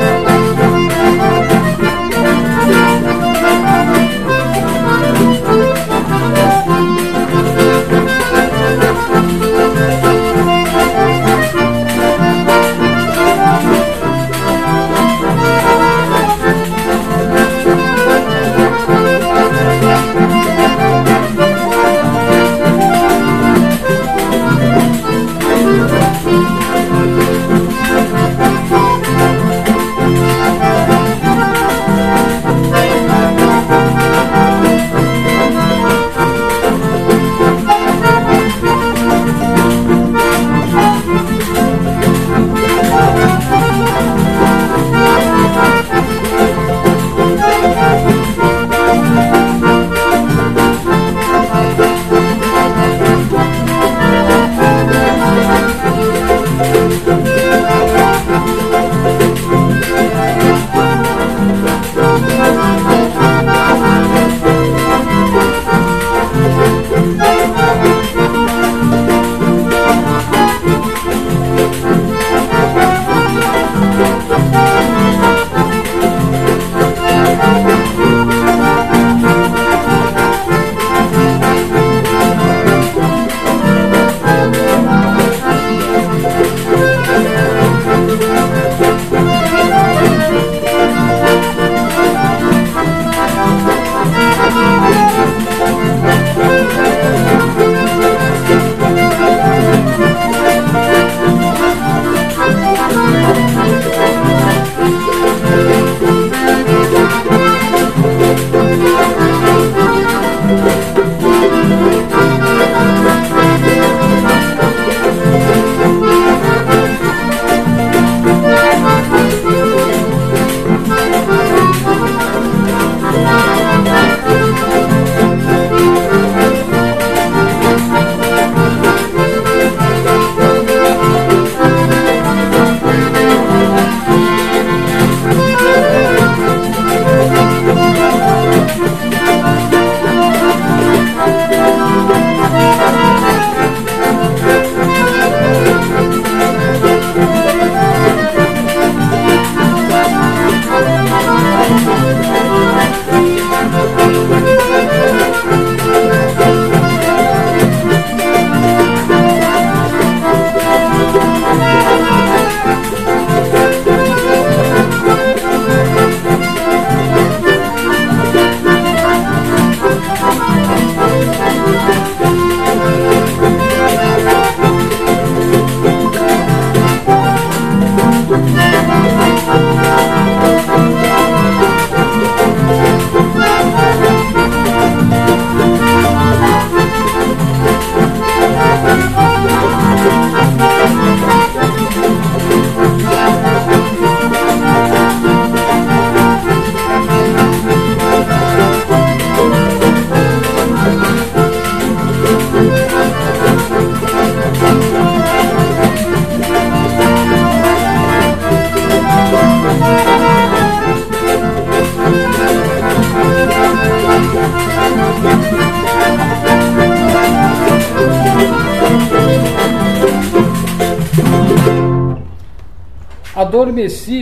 Thank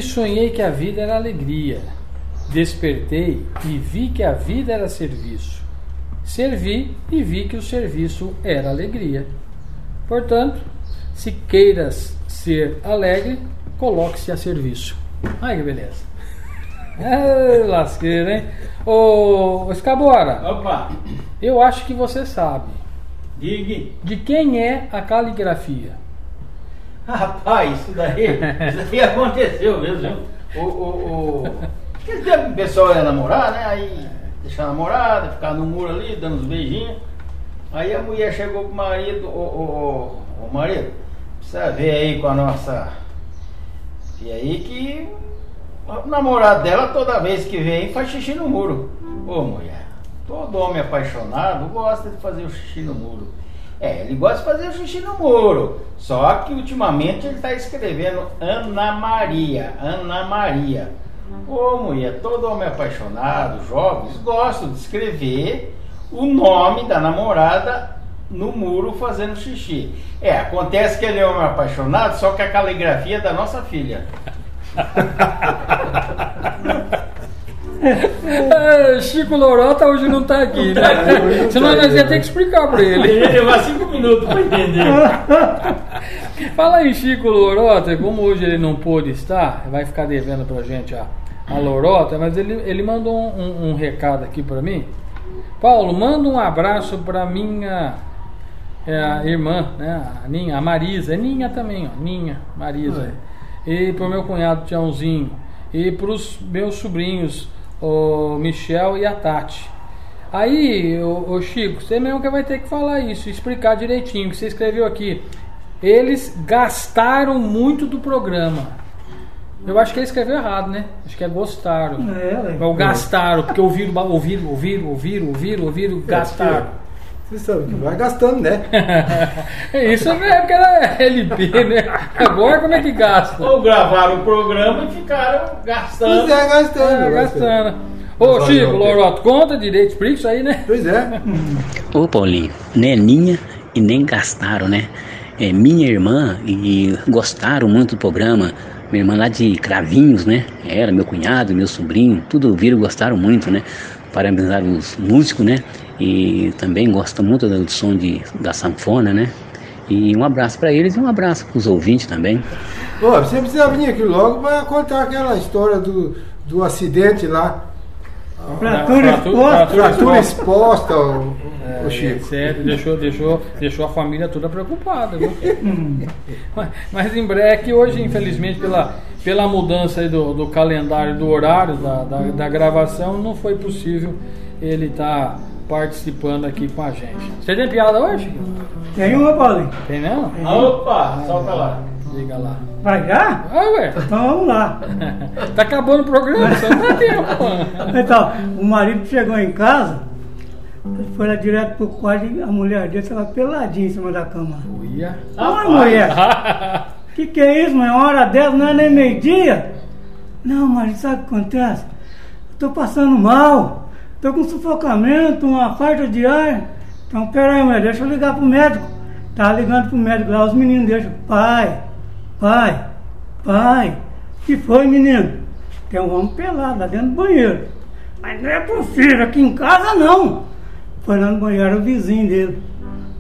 sonhei que a vida era alegria. Despertei e vi que a vida era serviço. Servi e vi que o serviço era alegria. Portanto, se queiras ser alegre, coloque-se a serviço. Ai que beleza. <laughs> É, lasqueira, hein? Ô, Escabora. Opa! Eu acho que você sabe. Diga. De quem é a caligrafia? <laughs> Rapaz, isso daí, isso daí aconteceu mesmo? O, o, o... Aquele tempo o pessoal ia namorar, né? Aí deixar a namorada, ficar no muro ali, dando uns beijinhos. Aí a mulher chegou pro marido, ô, ô, ô, ô marido, precisa ver aí com a nossa. E aí que o namorado dela toda vez que vem faz xixi no muro. Ô mulher, todo homem apaixonado gosta de fazer o xixi no muro. É, ele gosta de fazer xixi no muro. Só que ultimamente ele está escrevendo Ana Maria. Ana Maria. Ô mulher, todo homem apaixonado, jovens, gostam de escrever o nome da namorada no muro fazendo xixi. É, acontece que ele é homem apaixonado, só que a caligrafia é da nossa filha. <laughs> <laughs> É, Chico Lorota hoje não tá aqui, né? Senão nós ia ter que explicar pra ele. Ele ia levar cinco minutos para entender. <laughs> Fala aí, Chico Lorota, como hoje ele não pôde estar, vai ficar devendo pra gente a, a Lorota, mas ele, ele mandou um, um- um recado aqui pra mim. Paulo, manda um abraço pra minha é, irmã, né? A Ninha, a Marisa, é Ninha também, ó, Ninha, Marisa. E pro meu cunhado Tiãozinho. E pros meus sobrinhos, o Michel e a Tati. Aí, ô, ô Chico, você mesmo que vai ter que falar isso, explicar direitinho, que você escreveu aqui. Eles gastaram muito do programa. Eu acho que ele escreveu errado, né? Acho que é gostaram. É, ué. Ou gastaram, porque ouviram, ouviram, ouviram, ouviram, ouviram, ouviram, gastaram. Você sabe que vai gastando, né? <laughs> Isso é porque era LP, né? Agora como é que gasta? Ou gravaram o programa e ficaram gastando. Pois é, gastando. É, gastando. Ô Chico, Loroto, conta direito, explica isso aí, né? Pois é. Ô Paulinho, nem Ninha e nem gastaram, né? É, minha irmã e gostaram muito do programa. Minha irmã lá de Cravinhos, né? Ela, meu cunhado, meu sobrinho, tudo viram, gostaram muito, né? Parabenizar os músicos, né? E também gostam muito do som de, da sanfona, né? E um abraço para eles e um abraço para os ouvintes também. Pô, você precisa vir aqui logo para contar aquela história do, do acidente lá. Fratura Fratu- exposta. Fratura exposta, o, o É, Chico. sério, deixou, deixou, deixou a família toda preocupada, viu? <laughs> mas, mas em breve, hoje, infelizmente, pela, pela mudança aí do, do calendário, do horário da, da, da gravação, não foi possível ele estar participando aqui com a gente. Você tem piada hoje? Tem uma, Paulinho. Tem não? Opa, solta lá. Diga lá. Vai já? Ah, ué, Então vamos lá. <laughs> tá acabando o programa, só não dá tempo. Então, o marido chegou em casa, foi lá direto pro quarto e a mulher dele estava peladinha em cima da cama. Uia. Oi, mulher. <laughs> Que que é isso, mãe? Uma hora dessa não é nem meio-dia? Não, marido, sabe o que acontece? Eu tô passando mal. Tô com sufocamento, uma falta de ar. Então, peraí, mulher, deixa eu ligar pro médico. Tá ligando pro médico lá, os meninos deixam. Pai, pai, pai. que foi, menino? Tem um homem pelado lá dentro do banheiro. Mas não é possível, aqui em casa não. Foi lá no banheiro, o vizinho dele.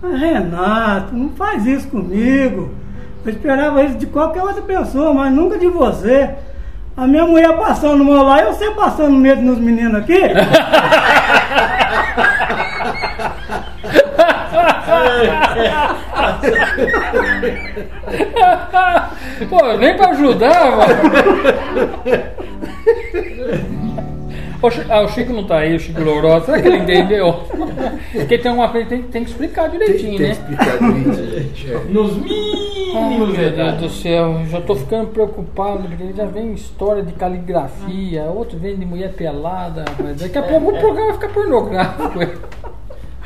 Mas Renato, não faz isso comigo. Eu esperava isso de qualquer outra pessoa, mas nunca de você. A minha mulher passando mal lá e você passando medo nos meninos aqui. <laughs> Pô, nem pra ajudar, mano. <laughs> O Chico, ah, o Chico não tá aí, o Chico Loró. Será que ele entendeu? <laughs> Porque tem uma coisa tem, tem que explicar direitinho, Tem né? que explicar direitinho. Nos Ai, mínimos meu Deus detalhes. do céu, já tô ficando preocupado, porque já vem história de caligrafia, outro vem de mulher pelada, mas daqui a pouco o programa fica pornográfico.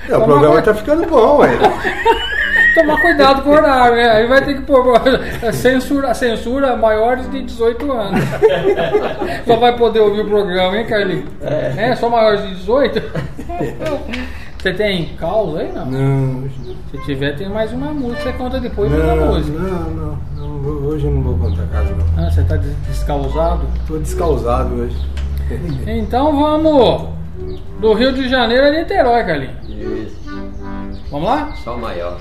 É, o programa tá ficando bom, ué. <laughs> Tomar cuidado com o horário, né? Aí vai ter que pôr <laughs> censura, censura maiores de 18 anos. <laughs> Só vai poder ouvir o programa, hein, Carlinhos? É, só maiores de 18? Você tem causa aí, não? Não, Se tiver, tem mais uma música. Você conta depois mais uma não, música. não, não, não. hoje eu não vou contar caso não. Ah, você está descausado? Estou descausado hoje. Então vamos do Rio de Janeiro a Niterói, Carlinhos. Isso. Vamos lá? O maior.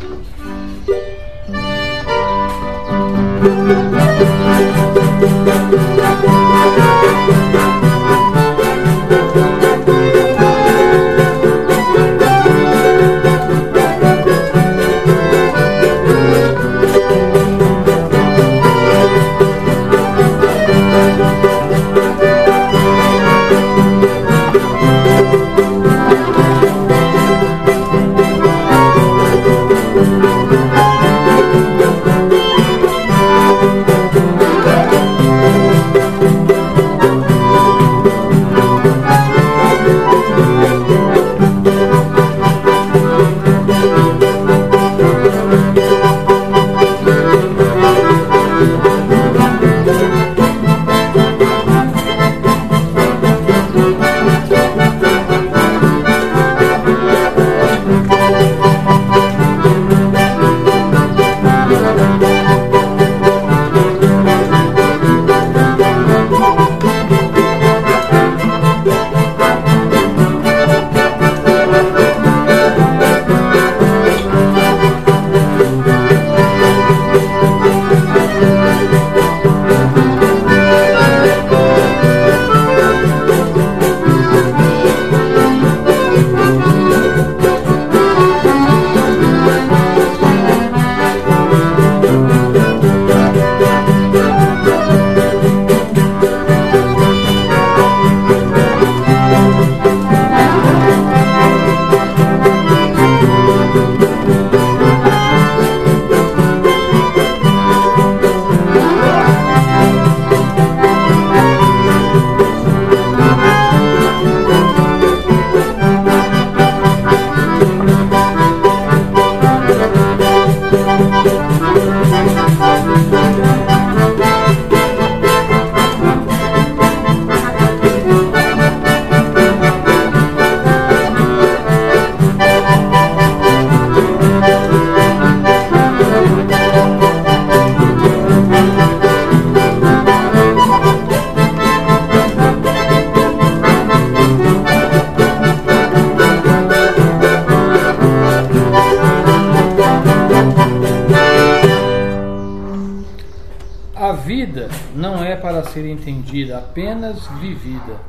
Apenas vivida.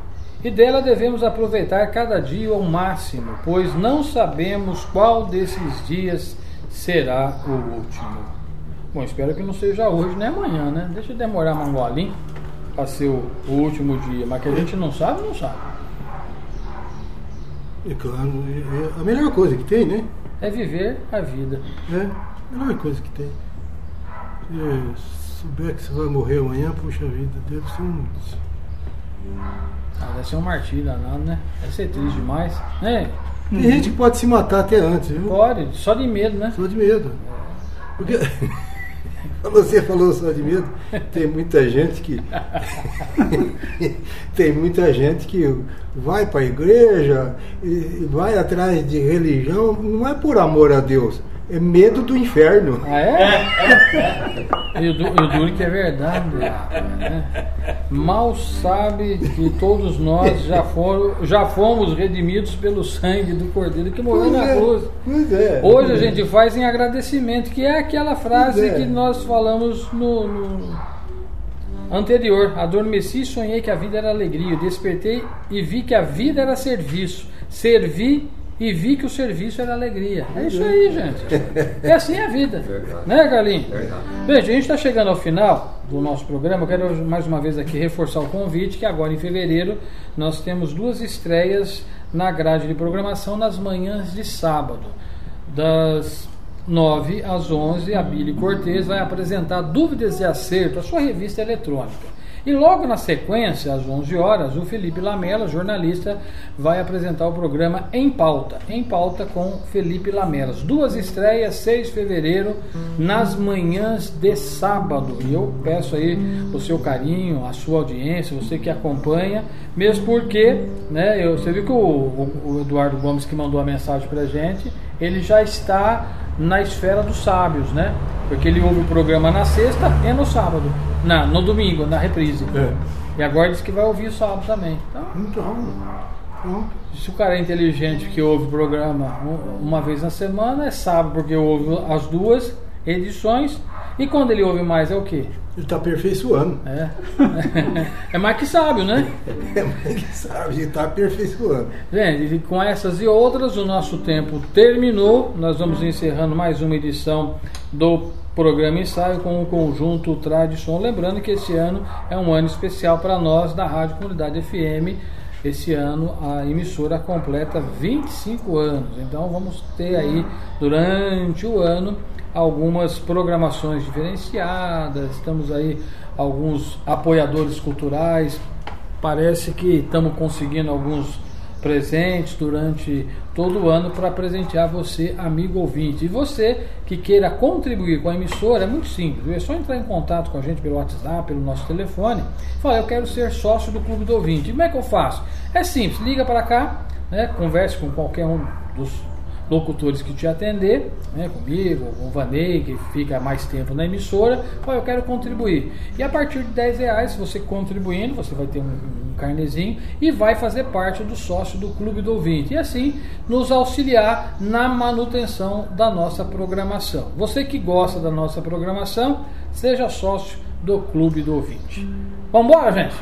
E dela devemos aproveitar cada dia ao máximo, pois não sabemos qual desses dias será o último. Bom, espero que não seja hoje nem amanhã, né? Deixa demorar mais um golinho para ser o, o, último dia, mas que a gente não sabe, não sabe. É claro, é, é a melhor coisa que tem, né? É viver a vida. É, a melhor coisa que tem. Se souber que você vai morrer amanhã, puxa vida, deve ser um ah, deve ser um martírio danado, né? Deve ser triste demais, né? Tem gente que pode se matar até antes, viu? Pode, só de medo, né? Só de medo. Porque <laughs> você falou só de medo, tem muita gente que <laughs> tem muita gente que vai para a igreja e vai atrás de religião, não é por amor a Deus, é medo do inferno. Ah, é? E o, duro que é verdade. Né? Mal sabe que todos nós já, foram, já fomos redimidos pelo sangue do Cordeiro que morreu pois na é, cruz. É, Hoje a gente faz em agradecimento, que é aquela frase é. que nós falamos no, no anterior. Adormeci e sonhei que a vida era alegria. Eu despertei e vi que a vida era serviço. Servi e vi que o serviço era alegria. É isso aí, gente. <laughs> É assim a vida. Verdade. Né, Galinho? Gente, a gente está chegando ao final do nosso programa. Eu quero mais uma vez aqui reforçar o convite que agora em fevereiro nós temos duas estreias na grade de programação nas manhãs de sábado. Das 9 às 11, a Billy Cortez vai apresentar Dúvidas e Acerto, a sua revista eletrônica. E logo na sequência, às 11 horas, o Felipe Lamela, jornalista, vai apresentar o programa Em Pauta. Em Pauta com Felipe Lamelas. Duas estreias, 6 de fevereiro, nas manhãs de sábado. E eu peço aí o seu carinho, a sua audiência, você que acompanha, mesmo porque, né, eu, você viu que o, o, o Eduardo Gomes que mandou a mensagem pra gente, ele já está na esfera dos sábios, né? Porque ele ouve o programa na sexta e no sábado, na, no domingo, na reprise. É. E agora diz que vai ouvir o sábado também. Então, Então, então, se o cara é inteligente que ouve o programa um- uma vez na semana, é sábado porque ouve as duas edições. E quando ele ouve mais é o quê? ele está aperfeiçoando. É, é mais que sábio, né? É, mas ele sabe, ele está aperfeiçoando. Gente, e com essas e outras, o nosso tempo terminou. Nós vamos encerrando mais uma edição do programa Ensaio com o conjunto Tradição. Lembrando que esse ano é um ano especial para nós da Rádio Comunidade FM. Esse ano a emissora completa 25 anos. Então vamos ter aí durante o ano algumas programações diferenciadas. Estamos aí alguns apoiadores culturais Parece que estamos conseguindo alguns presentes durante todo o ano para presentear você, amigo ouvinte. E você que queira contribuir com a emissora, é muito simples. É só entrar em contato com a gente pelo WhatsApp, pelo nosso telefone. Fala, eu quero ser sócio do Clube do Ouvinte. E como é que eu faço? É simples, liga para cá, né, converse com qualquer um dos locutores que te atender, né, comigo, com o Vanei, que fica mais tempo na emissora, fala, eu quero contribuir. E a partir de 10 reais, você contribuindo, você vai ter um, um carnezinho e vai fazer parte do sócio do Clube do Ouvinte. E assim nos auxiliar na manutenção da nossa programação. Você que gosta da nossa programação, seja sócio do Clube do Ouvinte. Vamos embora, gente?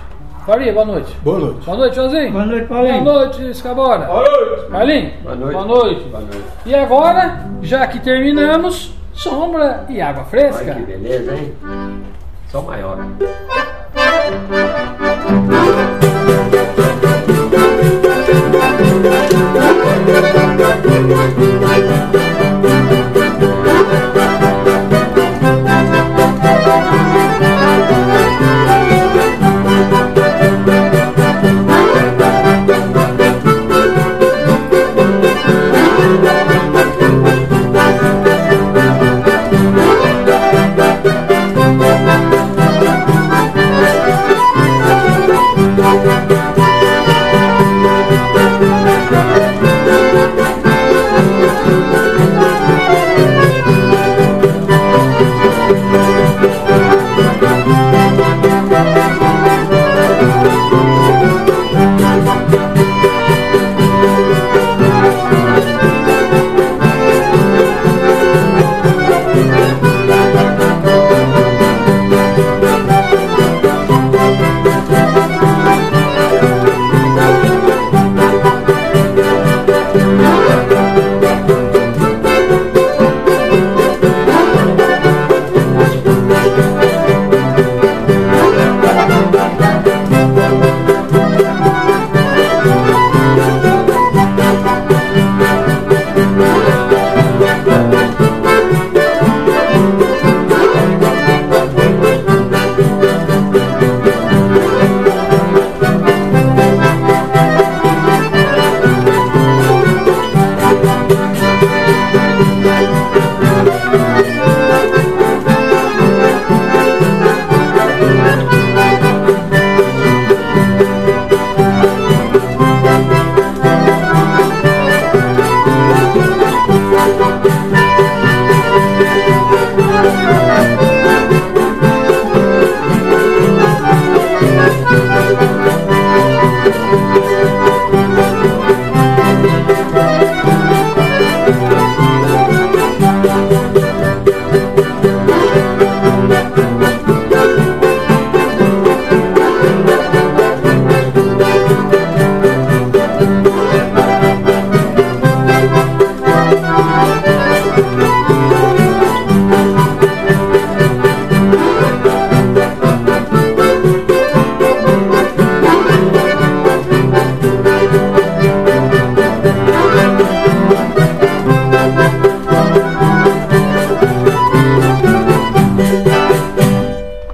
Faria, boa noite. Boa noite. Boa noite, Joãozinho. Boa noite, Paulinho. Boa noite, Escabora. Boa noite. Paulinho. Boa noite. Boa noite. Boa noite. E agora, já que terminamos, sombra e água fresca. Olha que beleza, hein? Só maior. Música